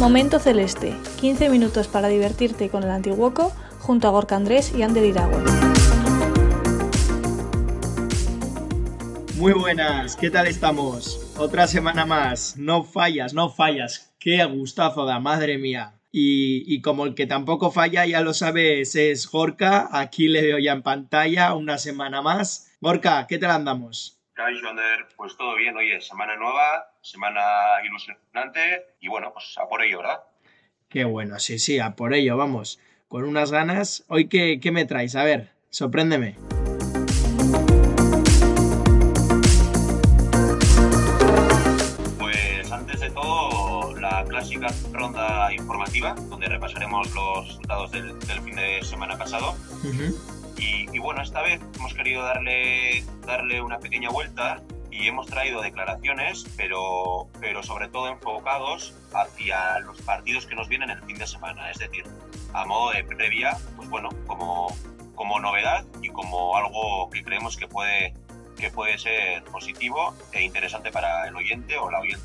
Momento Celeste, 15 minutos para divertirte con el Antiguoco junto a Gorka Andrés y Ander Iragüe. Muy buenas, ¿qué tal estamos? Otra semana más, no fallas, no fallas, qué gustazo da, madre mía. Y, como el que tampoco falla, ya lo sabes, es Gorka, aquí le veo ya en pantalla, una semana más. Gorka, ¿qué tal andamos? Ander, pues todo bien, oye, semana nueva, semana ilusionante y bueno, pues a por ello, ¿verdad? Qué bueno, sí, sí, a por ello, vamos, con unas ganas. Hoy, ¿qué, qué me traes? A ver, sorpréndeme. clásica ronda informativa, donde repasaremos los resultados del, fin de semana pasado. y, bueno, esta vez hemos querido darle, darle una pequeña vuelta y hemos traído declaraciones, pero, pero sobre todo enfocados hacia los partidos que nos vienen el fin de semana. Es decir, a modo de previa, pues bueno, como, como novedad y como algo que creemos que puede, que puede ser positivo e interesante para el oyente o la oyente.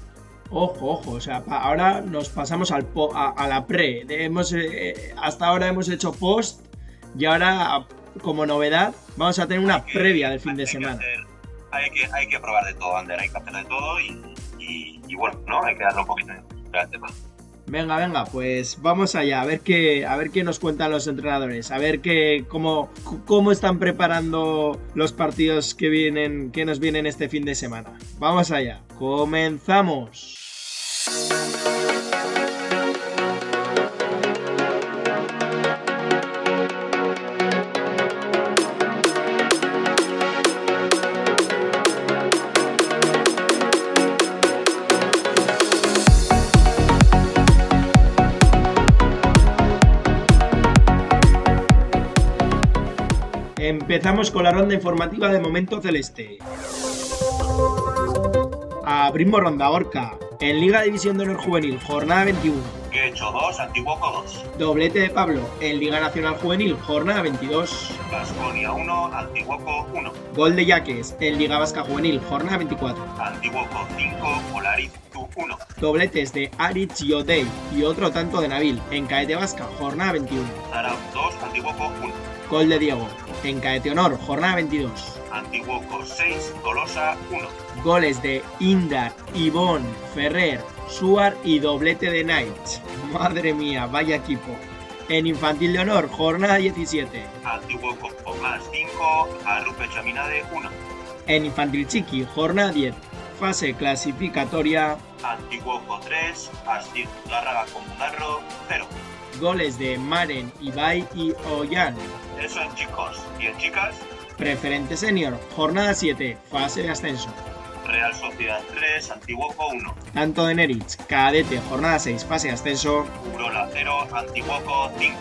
Ojo, ojo, o sea, ahora nos pasamos al a, la pre. Hemos, eh, hasta ahora hemos hecho post y ahora, como novedad, vamos a tener una previa del fin de semana. Hay, que, hay que probar de todo, Ander, hay que hacer de todo y, bueno, ¿no? Hay que darle un poquito de tema. Venga, venga, pues vamos allá, a ver qué, a ver qué nos cuentan los entrenadores, a ver qué, cómo, cómo están preparando los partidos que vienen, que nos vienen este fin de semana. Vamos allá, comenzamos. Empezamos con la ronda informativa de Momento Celeste. Abrimos ronda Orca. En Liga División de Honor Juvenil, jornada 21. He hecho 2, Antiguoco 2. Doblete de Pablo. En Liga Nacional Juvenil, jornada 22. Vasconia 1, Antiguoco 1. Gol de Yaques. En Liga Vasca Juvenil, jornada 24. Antiguoco 5, Polaris 1. Dobletes de Aritz y Odey y otro tanto de Nabil. En Caete Vasca, jornada 21. Zara 2, Antiguoco 1. Gol de Diego. En Caete Honor, jornada 22. Antiguoco 6, Tolosa 1. Goles de Indar, Ivón, Ferrer, Suar y doblete de Knights. Madre mía, vaya equipo. En Infantil de Honor, jornada 17. Antiguoco más 5, Arrupe Chaminade 1. En Infantil Chiqui, jornada 10. Fase clasificatoria. Antiguoco 3, Astir Gárraga Comunarro 0. Goles de Maren, Ibai y Ollán. Eso en chicos. ¿Y en chicas? Preferente Senior, jornada 7, fase de ascenso. Real Sociedad 3, Antiguoco 1. Tanto de Neritz, Cadete, jornada 6, fase de ascenso. Urola 0, Antiguoco 5.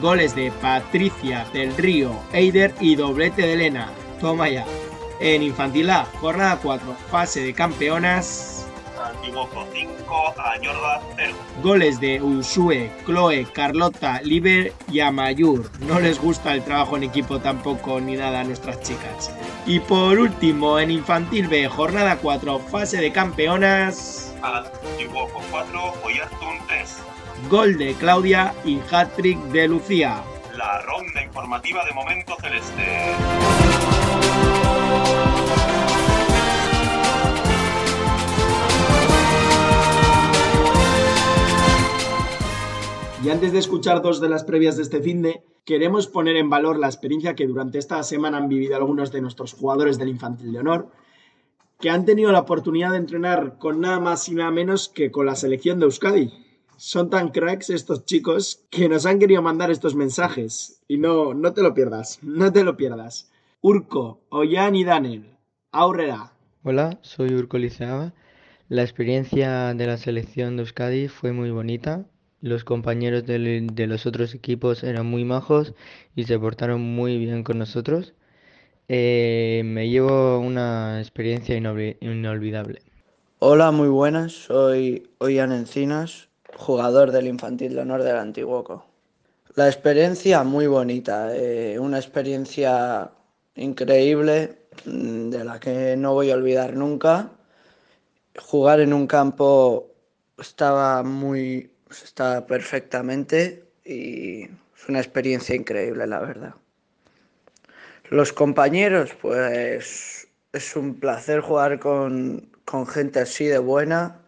Goles de Patricia del Río, Eider y doblete de Elena. Toma ya. En Infantil A, jornada 4, fase de campeonas. Antiguoco 5, Añorda 0. Goles de Usue, Chloe, Carlota, Liber y Amayur. No les gusta el trabajo en equipo tampoco ni nada a nuestras chicas. Y por último, en Infantil B, jornada 4, fase de campeonas. Antiguoco 4, Oyartun 3. Gol de Claudia y hat-trick de Lucía. La ronda informativa de Momento Celeste. Antes de escuchar dos de las previas de este fin de, queremos poner en valor la experiencia que durante esta semana han vivido algunos de nuestros jugadores del Infantil de Honor, que han tenido la oportunidad de entrenar con nada más y nada menos que con la selección de Euskadi. Son tan cracks estos chicos que nos han querido mandar estos mensajes. Y no, no te lo pierdas, no te lo pierdas. Urco, Ollán y Daniel, Aurrera. Hola, soy Urco Liceaga. La experiencia de la selección de Euskadi fue muy bonita Los compañeros de, los otros equipos eran muy majos y se portaron muy bien con nosotros. Eh, me llevo una experiencia inolvidable. Hola, muy buenas. Soy Oyan Encinas, jugador del Infantil de Honor del Antiguoco. La experiencia muy bonita, eh, una experiencia increíble mm, de la que no voy a olvidar nunca. Jugar en un campo estaba muy, estaba perfectamente y es una experiencia increíble, la verdad. Los compañeros, pues es un placer jugar con, con gente así de buena.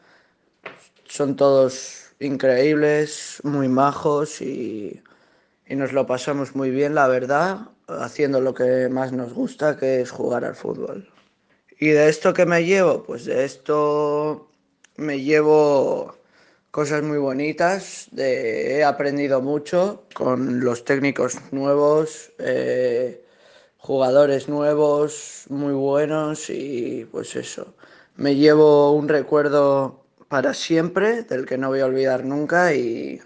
Son todos increíbles, muy majos y, y nos lo pasamos muy bien, la verdad, haciendo lo que más nos gusta, que es jugar al fútbol. ¿Y de esto qué me llevo? Pues de esto me llevo cosas muy bonitas, he aprendido mucho con los técnicos nuevos, eh, jugadores nuevos, muy buenos y pues eso. Me llevo un recuerdo para siempre del que no voy a olvidar nunca y,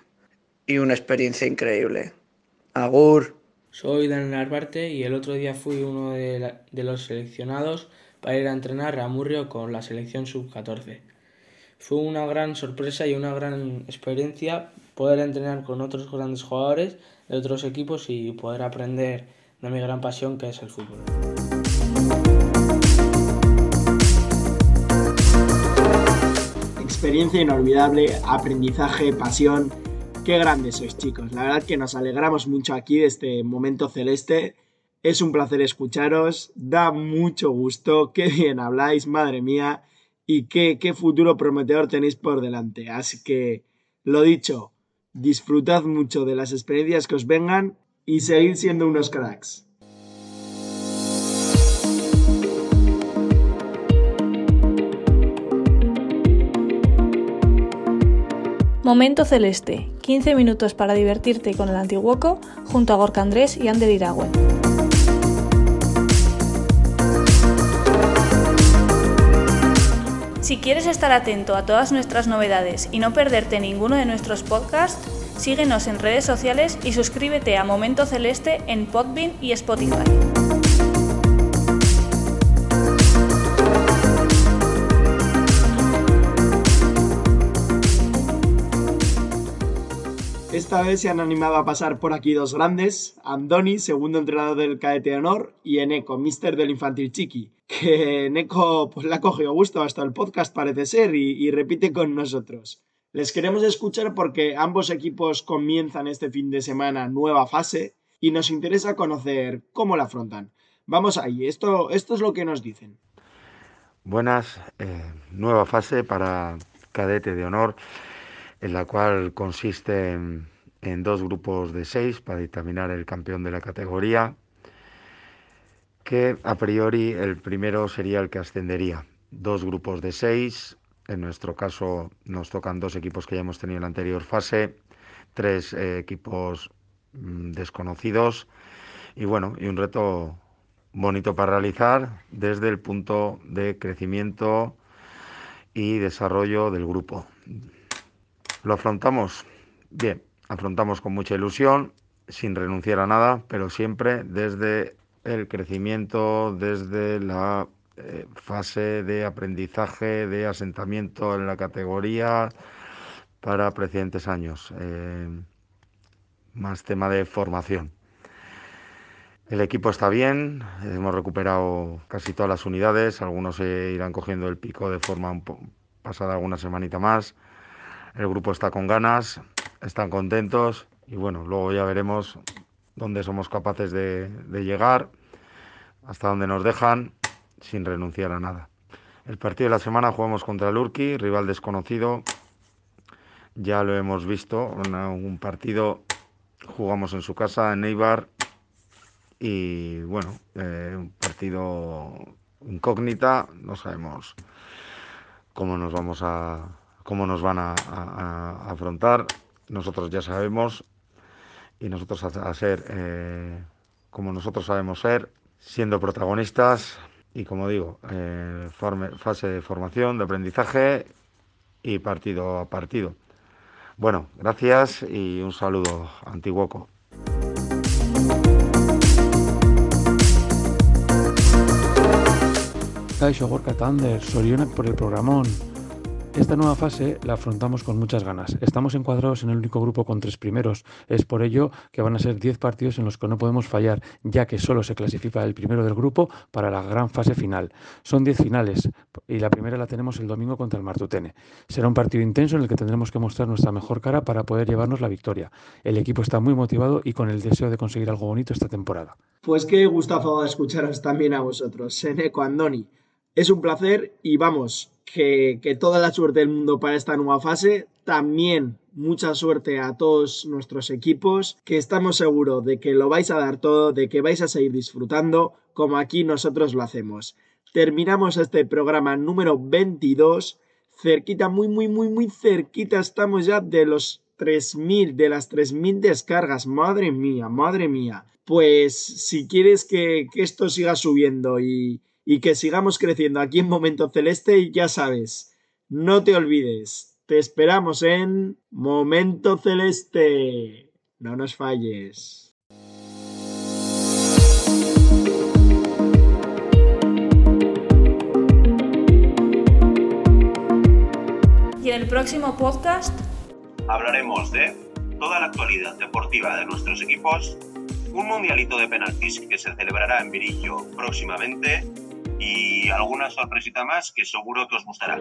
y una experiencia increíble. Agur. Soy Daniel Arbarte y el otro día fui uno de, de los seleccionados para ir a entrenar a Murrio con la selección sub-14. Fue una gran sorpresa y una gran experiencia poder entrenar con otros grandes jugadores de otros equipos y poder aprender de mi gran pasión que es el fútbol. Experiencia inolvidable, aprendizaje, pasión. Qué grandes sois chicos. La verdad que nos alegramos mucho aquí de este momento celeste. Es un placer escucharos, da mucho gusto, qué bien habláis, madre mía, y qué, futuro prometedor tenéis por delante. Así que, lo dicho, disfrutad mucho de las experiencias que os vengan y seguir siendo unos cracks. Momento Celeste, 15 minutos para divertirte con el Antiguoco junto a Gorka Andrés y Ander Iragüen. Si quieres estar atento a todas nuestras novedades y no perderte ninguno de nuestros podcasts, Síguenos en redes sociales y suscríbete a Momento Celeste en Podbean y Spotify. Esta vez se han animado a pasar por aquí dos grandes, Andoni, segundo entrenador del Cadete de Honor, y Eneco, mister del Infantil Chiqui, que Eneco pues, le ha cogido gusto hasta el podcast parece ser y repite con nosotros. Les queremos escuchar porque ambos equipos comienzan este fin de semana nueva fase y nos interesa conocer cómo la afrontan. Vamos ahí, esto, esto es lo que nos dicen. Buenas, eh, nueva fase para cadete de honor, en la cual consiste en, en dos grupos de seis para determinar el campeón de la categoría, que a priori el primero sería el que ascendería. Dos grupos de seis, en nuestro caso nos tocan dos equipos que ya hemos tenido en la anterior fase, tres eh, equipos mm, desconocidos y bueno, y un reto bonito para realizar desde el punto de crecimiento y desarrollo del grupo. Lo afrontamos bien, afrontamos con mucha ilusión, sin renunciar a nada, pero siempre desde el crecimiento, desde la eh, fase de aprendizaje, de asentamiento en la categoría para precedentes años. Eh, más tema de formación. El equipo está bien, hemos recuperado casi todas las unidades, algunos se irán cogiendo el pico de forma un pasada alguna semanita más. El grupo está con ganas, están contentos y bueno, luego ya veremos dónde somos capaces de, llegar, hasta dónde nos dejan sin renunciar a nada. El partido de la semana jugamos contra el Urqui, rival desconocido. Ya lo hemos visto, un partido jugamos en su casa, en Eibar, y bueno, eh, un partido incógnita, no sabemos cómo nos vamos a cómo nos van a, afrontar. Nosotros ya sabemos y nosotros a, ser eh, como nosotros sabemos ser, siendo protagonistas, y como digo, eh, fase de formación, de aprendizaje y partido a partido. Bueno, gracias y un saludo, Antiguoco. Kaixo Gorka Tander, Sorionak por el programón. Esta nueva fase la afrontamos con muchas ganas. Estamos encuadrados en el único grupo con tres primeros. Es por ello que van a ser 10 partidos en los que no podemos fallar, ya que solo se clasifica el primero del grupo para la gran fase final. Son 10 finales y la primera la tenemos el domingo contra el Martutene. Será un partido intenso en el que tendremos que mostrar nuestra mejor cara para poder llevarnos la victoria. El equipo está muy motivado y con el deseo de conseguir algo bonito esta temporada. Pues qué gustazo escucharos también a vosotros, Seneco Andoni. Es un placer y vamos, que, que, toda la suerte del mundo para esta nueva fase. También mucha suerte a todos nuestros equipos, que estamos seguros de que lo vais a dar todo, de que vais a seguir disfrutando como aquí nosotros lo hacemos. Terminamos este programa número 22, cerquita, muy, muy, muy, muy cerquita, estamos ya de los 3.000, de las 3.000 descargas. Madre mía, madre mía. Pues si quieres que, que esto siga subiendo y, y que sigamos creciendo aquí en Momento Celeste, ya sabes, no te olvides, te esperamos en Momento Celeste. No nos falles. Y en el próximo podcast hablaremos de toda la actualidad deportiva de nuestros equipos, un mundialito de penaltis que se celebrará en Virillo próximamente y alguna sorpresita más que seguro que os gustará.